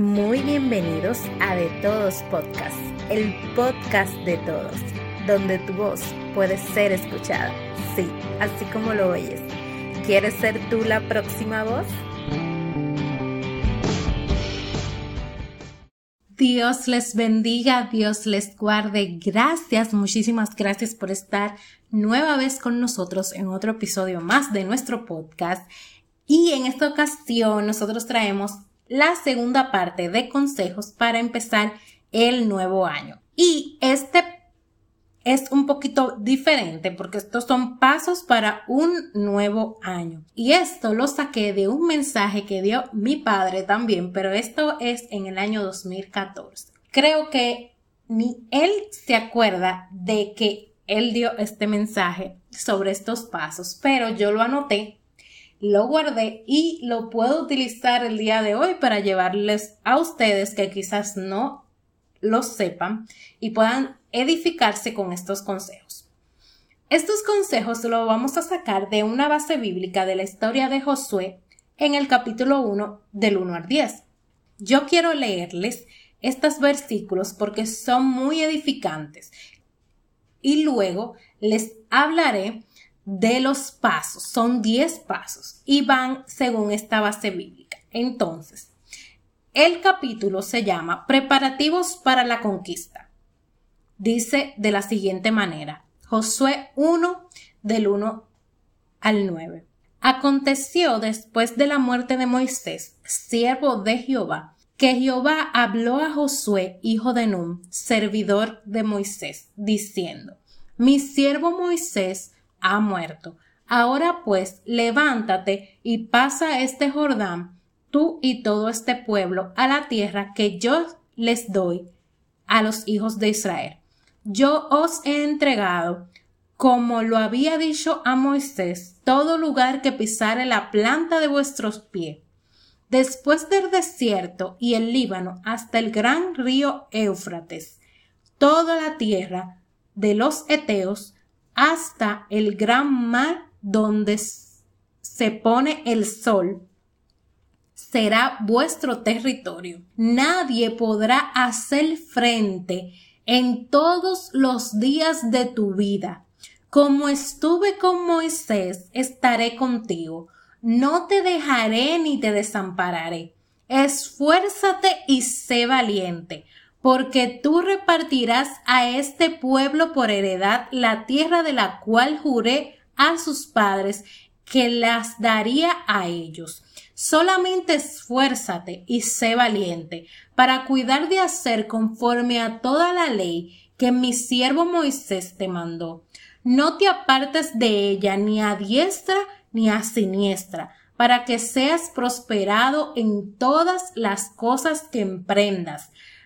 Muy bienvenidos a De Todos Podcast, el podcast de todos, donde tu voz puede ser escuchada. Sí, así como lo oyes. ¿Quieres ser tú la próxima voz? Dios les bendiga, Dios les guarde. Gracias, muchísimas gracias por estar nueva vez con nosotros en otro episodio más de nuestro podcast. Y en esta ocasión nosotros traemos la segunda parte de consejos para empezar el nuevo año. Y este es un poquito diferente porque estos son pasos para un nuevo año. Y esto lo saqué de un mensaje que dio mi padre también, pero esto es en el año 2014. Creo que ni él se acuerda de que él dio este mensaje sobre estos pasos, pero yo lo anoté, lo guardé y lo puedo utilizar el día de hoy para llevarles a ustedes que quizás no lo sepan y puedan edificarse con estos consejos. Estos consejos los vamos a sacar de una base bíblica de la historia de Josué en el capítulo 1 del 1 al 10. Yo quiero leerles estos versículos porque son muy edificantes y luego les hablaré de los pasos. Son 10 pasos y van según esta base bíblica. Entonces, el capítulo se llama Preparativos para la conquista dice de la siguiente manera. Josué 1 del 1 al 9. Aconteció después de la muerte de Moisés, siervo de Jehová, que Jehová habló a Josué, hijo de Nun, servidor de Moisés, diciendo, Mi siervo Moisés ha muerto. Ahora pues, levántate y pasa este Jordán, tú y todo este pueblo, a la tierra que yo les doy a los hijos de Israel yo os he entregado, como lo había dicho a Moisés, todo lugar que pisare la planta de vuestros pies. Después del desierto y el Líbano hasta el gran río Éufrates, toda la tierra de los Eteos hasta el gran mar donde se pone el sol, será vuestro territorio. Nadie podrá hacer frente en todos los días de tu vida. Como estuve con Moisés, estaré contigo. No te dejaré ni te desampararé. Esfuérzate y sé valiente, porque tú repartirás a este pueblo por heredad la tierra de la cual juré a sus padres que las daría a ellos. Solamente esfuérzate y sé valiente para cuidar de hacer conforme a toda la ley que mi siervo Moisés te mandó. No te apartes de ella ni a diestra ni a siniestra, para que seas prosperado en todas las cosas que emprendas.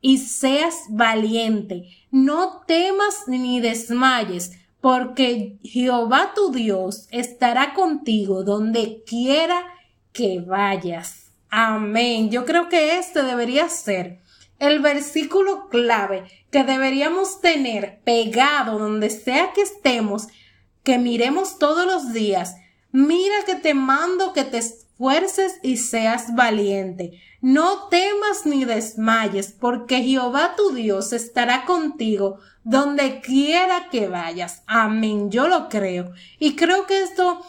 y seas valiente. No temas ni desmayes, porque Jehová tu Dios estará contigo donde quiera que vayas. Amén. Yo creo que este debería ser el versículo clave que deberíamos tener pegado donde sea que estemos, que miremos todos los días. Mira que te mando que te esfuerces y seas valiente. No temas ni desmayes, porque Jehová tu Dios estará contigo donde quiera que vayas. Amén. Yo lo creo. Y creo que esto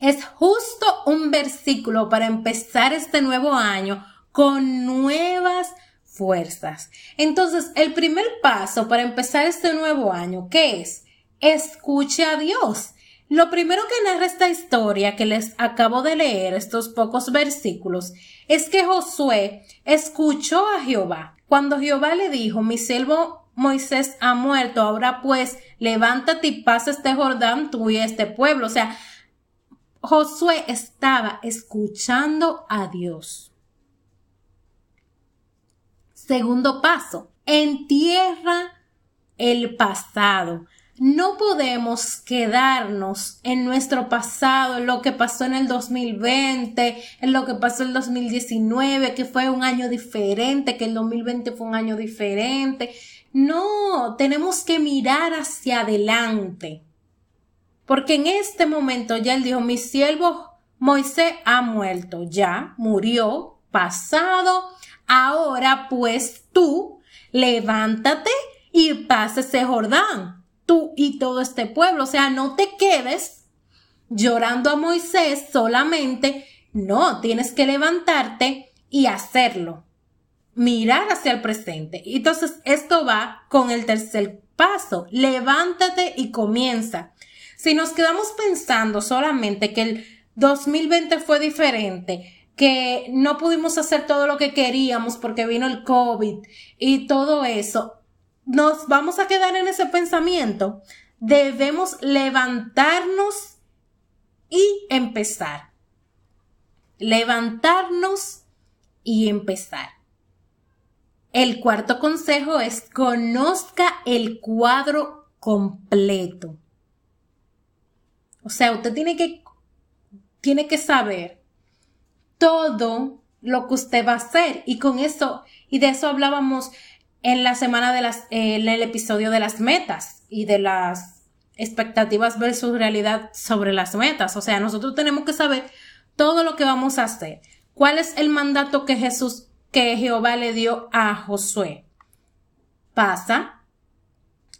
es justo un versículo para empezar este nuevo año con nuevas fuerzas. Entonces, el primer paso para empezar este nuevo año, ¿qué es? Escuche a Dios. Lo primero que narra esta historia que les acabo de leer, estos pocos versículos, es que Josué escuchó a Jehová. Cuando Jehová le dijo, mi siervo Moisés ha muerto, ahora pues levántate y pasa este Jordán tú y este pueblo. O sea, Josué estaba escuchando a Dios. Segundo paso, en tierra el pasado. No podemos quedarnos en nuestro pasado, en lo que pasó en el 2020, en lo que pasó en el 2019, que fue un año diferente, que el 2020 fue un año diferente. No, tenemos que mirar hacia adelante. Porque en este momento ya él dijo, mi siervo Moisés ha muerto, ya murió, pasado. Ahora pues tú levántate y pasa ese Jordán tú y todo este pueblo. O sea, no te quedes llorando a Moisés solamente. No, tienes que levantarte y hacerlo. Mirar hacia el presente. Entonces, esto va con el tercer paso. Levántate y comienza. Si nos quedamos pensando solamente que el 2020 fue diferente, que no pudimos hacer todo lo que queríamos porque vino el COVID y todo eso, nos vamos a quedar en ese pensamiento, debemos levantarnos y empezar. Levantarnos y empezar. El cuarto consejo es conozca el cuadro completo. O sea, usted tiene que, tiene que saber todo lo que usted va a hacer. Y con eso, y de eso hablábamos en la semana de las, en el episodio de las metas y de las expectativas versus realidad sobre las metas. O sea, nosotros tenemos que saber todo lo que vamos a hacer. ¿Cuál es el mandato que Jesús, que Jehová le dio a Josué? Pasa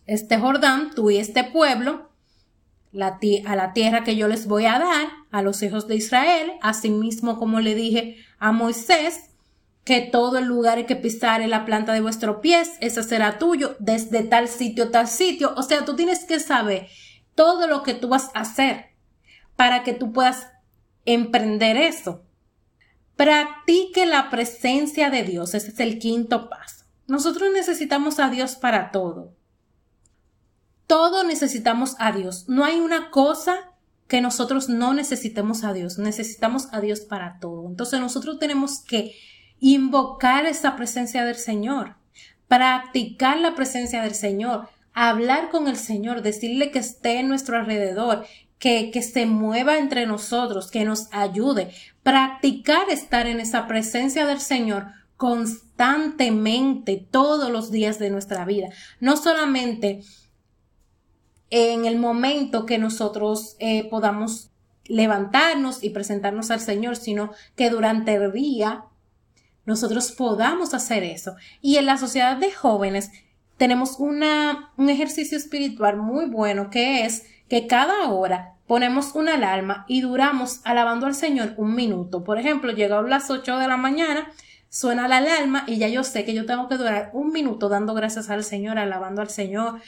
este Jordán, tú y este pueblo, a la tierra que yo les voy a dar a los hijos de Israel, asimismo como le dije a Moisés, que todo el lugar que pisar en la planta de vuestro pies, ese será tuyo, desde tal sitio, tal sitio. O sea, tú tienes que saber todo lo que tú vas a hacer para que tú puedas emprender eso. Practique la presencia de Dios. Ese es el quinto paso. Nosotros necesitamos a Dios para todo. Todo necesitamos a Dios. No hay una cosa que nosotros no necesitemos a Dios. Necesitamos a Dios para todo. Entonces nosotros tenemos que invocar esa presencia del Señor, practicar la presencia del Señor, hablar con el Señor, decirle que esté en nuestro alrededor, que, que se mueva entre nosotros, que nos ayude, practicar estar en esa presencia del Señor constantemente todos los días de nuestra vida, no solamente en el momento que nosotros eh, podamos levantarnos y presentarnos al Señor, sino que durante el día nosotros podamos hacer eso. Y en la sociedad de jóvenes tenemos una, un ejercicio espiritual muy bueno que es que cada hora ponemos una alarma y duramos alabando al Señor un minuto. Por ejemplo, llega a las 8 de la mañana, suena la alarma y ya yo sé que yo tengo que durar un minuto dando gracias al Señor, alabando al Señor,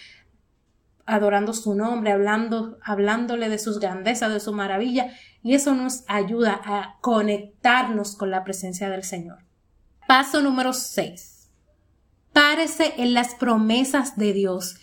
adorando su nombre, hablando, hablándole de sus grandezas, de su maravilla, y eso nos ayuda a conectarnos con la presencia del Señor. Paso número 6. Párese en las promesas de Dios.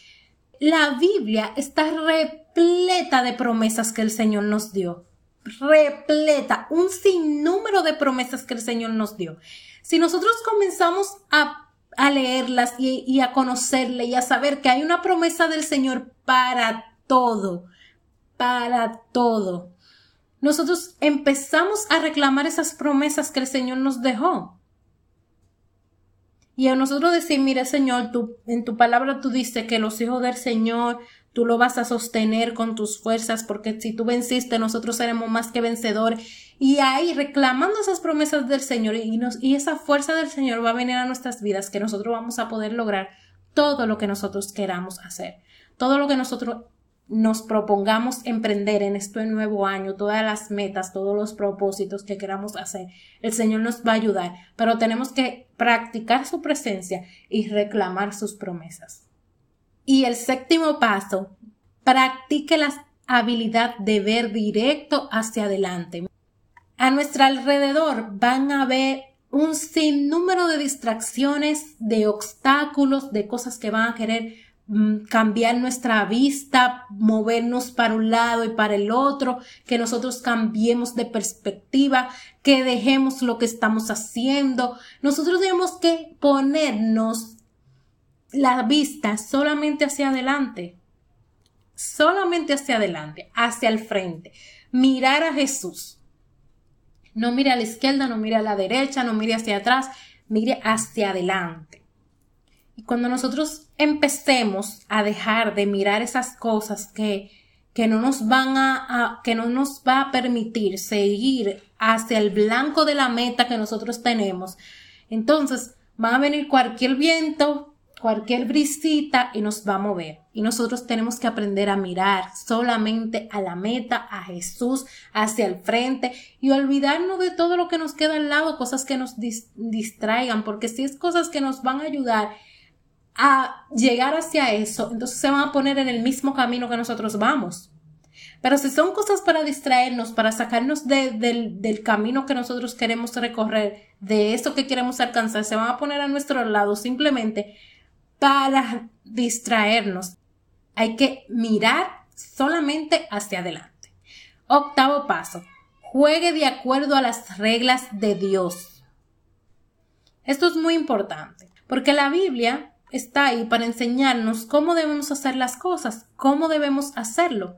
La Biblia está repleta de promesas que el Señor nos dio. Repleta, un sinnúmero de promesas que el Señor nos dio. Si nosotros comenzamos a, leerlas y, y a conocerle y a saber que hay una promesa del Señor para todo, para todo, nosotros empezamos a reclamar esas promesas que el Señor nos dejó. Y a nosotros decir, mire Señor, tú, en tu palabra tú dices que los hijos del Señor tú lo vas a sostener con tus fuerzas, porque si tú venciste, nosotros seremos más que vencedores. Y ahí reclamando esas promesas del Señor y, y esa fuerza del Señor va a venir a nuestras vidas, que nosotros vamos a poder lograr todo lo que nosotros queramos hacer. Todo lo que nosotros nos propongamos emprender en este nuevo año, todas las metas, todos los propósitos que queramos hacer, el Señor nos va a ayudar, pero tenemos que practicar su presencia y reclamar sus promesas. Y el séptimo paso, practique la habilidad de ver directo hacia adelante. A nuestro alrededor van a haber un sinnúmero de distracciones, de obstáculos, de cosas que van a querer cambiar nuestra vista, movernos para un lado y para el otro, que nosotros cambiemos de perspectiva, que dejemos lo que estamos haciendo. Nosotros tenemos que ponernos la vista solamente hacia adelante, solamente hacia adelante, hacia el frente, mirar a Jesús. No mire a la izquierda, no mire a la derecha, no mire hacia atrás, mire hacia adelante. Y cuando nosotros empecemos a dejar de mirar esas cosas que, que no nos van a, que no nos va a permitir seguir hacia el blanco de la meta que nosotros tenemos, entonces va a venir cualquier viento, cualquier brisita y nos va a mover. Y nosotros tenemos que aprender a mirar solamente a la meta, a Jesús, hacia el frente y olvidarnos de todo lo que nos queda al lado, cosas que nos distraigan, porque si es cosas que nos van a ayudar a llegar hacia eso, entonces se van a poner en el mismo camino que nosotros vamos. Pero si son cosas para distraernos, para sacarnos del, del, camino que nosotros queremos recorrer, de eso que queremos alcanzar, se van a poner a nuestro lado simplemente para distraernos. Hay que mirar solamente hacia adelante. Octavo paso. Juegue de acuerdo a las reglas de Dios. Esto es muy importante, porque la Biblia está ahí para enseñarnos cómo debemos hacer las cosas, cómo debemos hacerlo.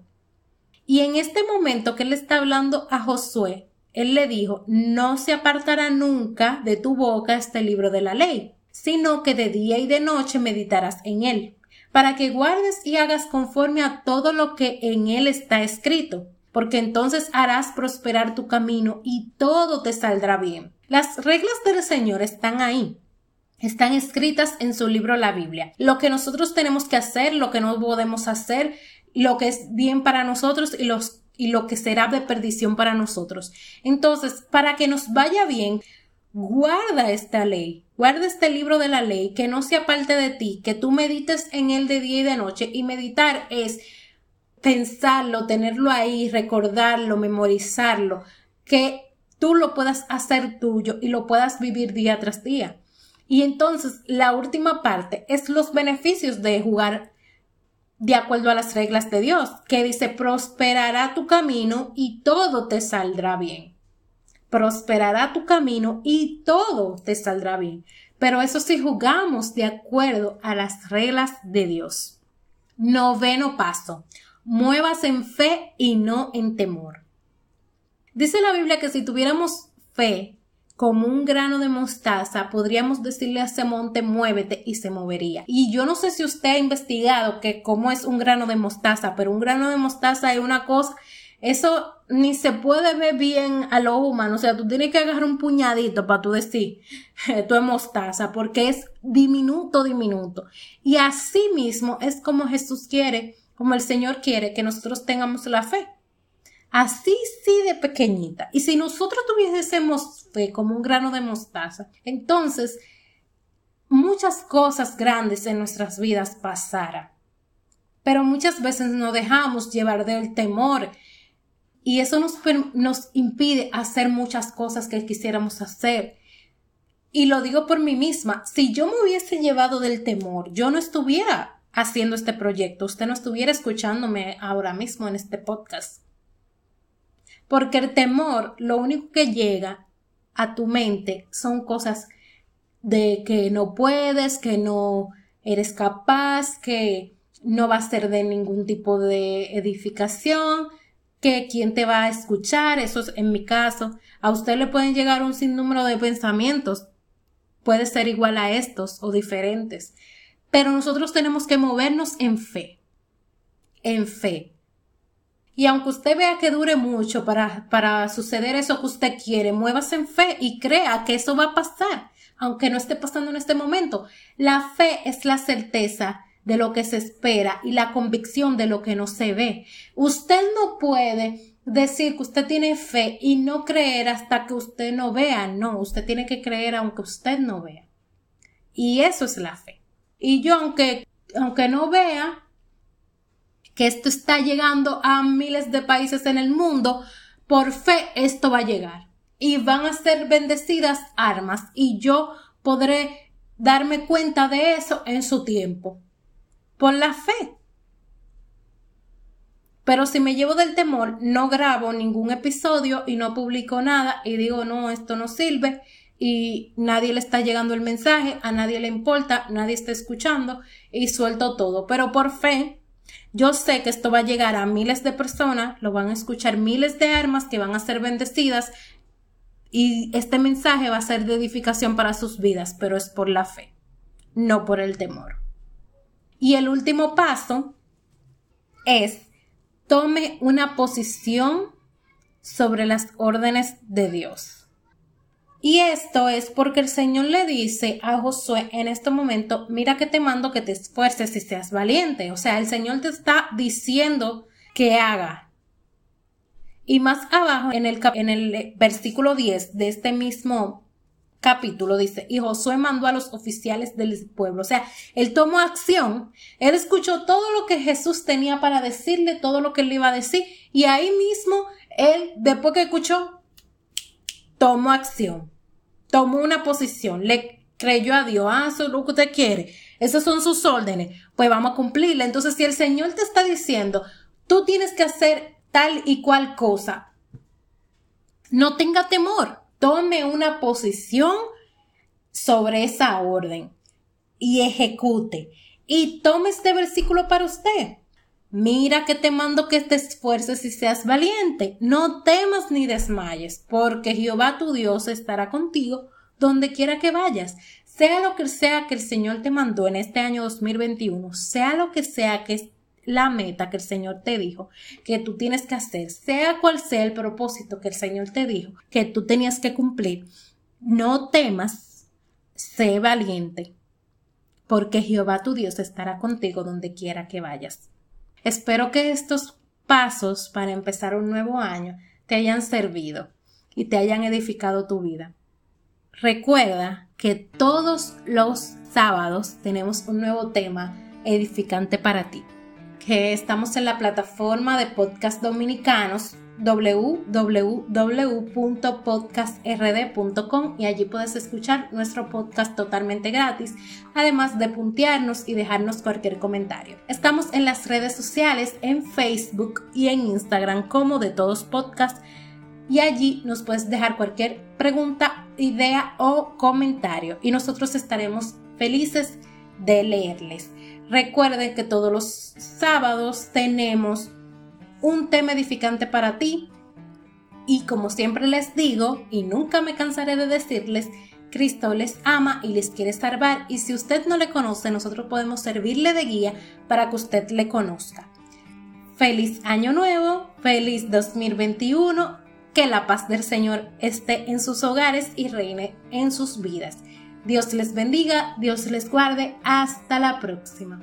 Y en este momento que él está hablando a Josué, él le dijo, no se apartará nunca de tu boca este libro de la ley, sino que de día y de noche meditarás en él, para que guardes y hagas conforme a todo lo que en él está escrito, porque entonces harás prosperar tu camino y todo te saldrá bien. Las reglas del Señor están ahí, están escritas en su libro la Biblia. Lo que nosotros tenemos que hacer, lo que no podemos hacer, lo que es bien para nosotros y los y lo que será de perdición para nosotros. Entonces, para que nos vaya bien, guarda esta ley, guarda este libro de la ley, que no sea parte de ti, que tú medites en él de día y de noche. Y meditar es pensarlo, tenerlo ahí, recordarlo, memorizarlo, que tú lo puedas hacer tuyo y lo puedas vivir día tras día. Y entonces la última parte es los beneficios de jugar de acuerdo a las reglas de Dios, que dice prosperará tu camino y todo te saldrá bien prosperará tu camino y todo te saldrá bien. Pero eso si jugamos de acuerdo a las reglas de Dios. Noveno paso. Muevas en fe y no en temor. Dice la Biblia que si tuviéramos fe como un grano de mostaza, podríamos decirle a ese monte muévete y se movería. Y yo no sé si usted ha investigado que cómo es un grano de mostaza, pero un grano de mostaza es una cosa eso ni se puede ver bien a lo humano. O sea, tú tienes que agarrar un puñadito para tú decir, esto es mostaza, porque es diminuto, diminuto. Y así mismo es como Jesús quiere, como el Señor quiere que nosotros tengamos la fe. Así sí de pequeñita. Y si nosotros tuviésemos fe como un grano de mostaza, entonces muchas cosas grandes en nuestras vidas pasaran. Pero muchas veces nos dejamos llevar del temor y eso nos, nos impide hacer muchas cosas que quisiéramos hacer. Y lo digo por mí misma, si yo me hubiese llevado del temor, yo no estuviera haciendo este proyecto, usted no estuviera escuchándome ahora mismo en este podcast. Porque el temor, lo único que llega a tu mente son cosas de que no puedes, que no eres capaz, que no va a ser de ningún tipo de edificación, que quién te va a escuchar, eso es en mi caso. A usted le pueden llegar un sinnúmero de pensamientos, puede ser igual a estos o diferentes, pero nosotros tenemos que movernos en fe, en fe. Y aunque usted vea que dure mucho para, para suceder eso que usted quiere, muévase en fe y crea que eso va a pasar, aunque no esté pasando en este momento. La fe es la certeza de lo que se espera y la convicción de lo que no se ve. Usted no puede decir que usted tiene fe y no creer hasta que usted no vea. No, usted tiene que creer aunque usted no vea. Y eso es la fe. Y yo, aunque, aunque no vea que esto está llegando a miles de países en el mundo, por fe esto va a llegar. Y van a ser bendecidas armas y yo podré darme cuenta de eso en su tiempo por la fe. Pero si me llevo del temor, no grabo ningún episodio y no publico nada y digo, no, esto no sirve, y nadie le está llegando el mensaje, a nadie le importa, nadie está escuchando y suelto todo. Pero por fe, yo sé que esto va a llegar a miles de personas, lo van a escuchar miles de armas que van a ser bendecidas y este mensaje va a ser de edificación para sus vidas, pero es por la fe, no por el temor. Y el último paso es tome una posición sobre las órdenes de Dios. Y esto es porque el Señor le dice a Josué en este momento, mira que te mando que te esfuerces y seas valiente. O sea, el Señor te está diciendo que haga. Y más abajo, en el, en el versículo 10 de este mismo capítulo, dice, y Josué mandó a los oficiales del pueblo. O sea, él tomó acción, él escuchó todo lo que Jesús tenía para decirle, todo lo que él le iba a decir, y ahí mismo, él, después que escuchó, tomó acción tomó una posición, le creyó a Dios, ah, eso es lo que usted quiere, esas son sus órdenes, pues vamos a cumplirla. Entonces, si el Señor te está diciendo, tú tienes que hacer tal y cual cosa, no tenga temor, tome una posición sobre esa orden y ejecute. Y tome este versículo para usted. Mira que te mando que te esfuerces y seas valiente. No temas ni desmayes, porque Jehová tu Dios estará contigo donde quiera que vayas. Sea lo que sea que el Señor te mandó en este año 2021, sea lo que sea que es la meta que el Señor te dijo que tú tienes que hacer, sea cual sea el propósito que el Señor te dijo que tú tenías que cumplir, no temas, sé valiente, porque Jehová tu Dios estará contigo donde quiera que vayas. Espero que estos pasos para empezar un nuevo año te hayan servido y te hayan edificado tu vida. Recuerda que todos los sábados tenemos un nuevo tema edificante para ti, que estamos en la plataforma de podcast dominicanos www.podcastrd.com y allí puedes escuchar nuestro podcast totalmente gratis, además de puntearnos y dejarnos cualquier comentario. Estamos en las redes sociales, en Facebook y en Instagram como de todos podcasts y allí nos puedes dejar cualquier pregunta, idea o comentario y nosotros estaremos felices de leerles. Recuerden que todos los sábados tenemos un tema edificante para ti. Y como siempre les digo, y nunca me cansaré de decirles, Cristo les ama y les quiere salvar y si usted no le conoce, nosotros podemos servirle de guía para que usted le conozca. Feliz año nuevo, feliz 2021, que la paz del Señor esté en sus hogares y reine en sus vidas. Dios les bendiga, Dios les guarde, hasta la próxima.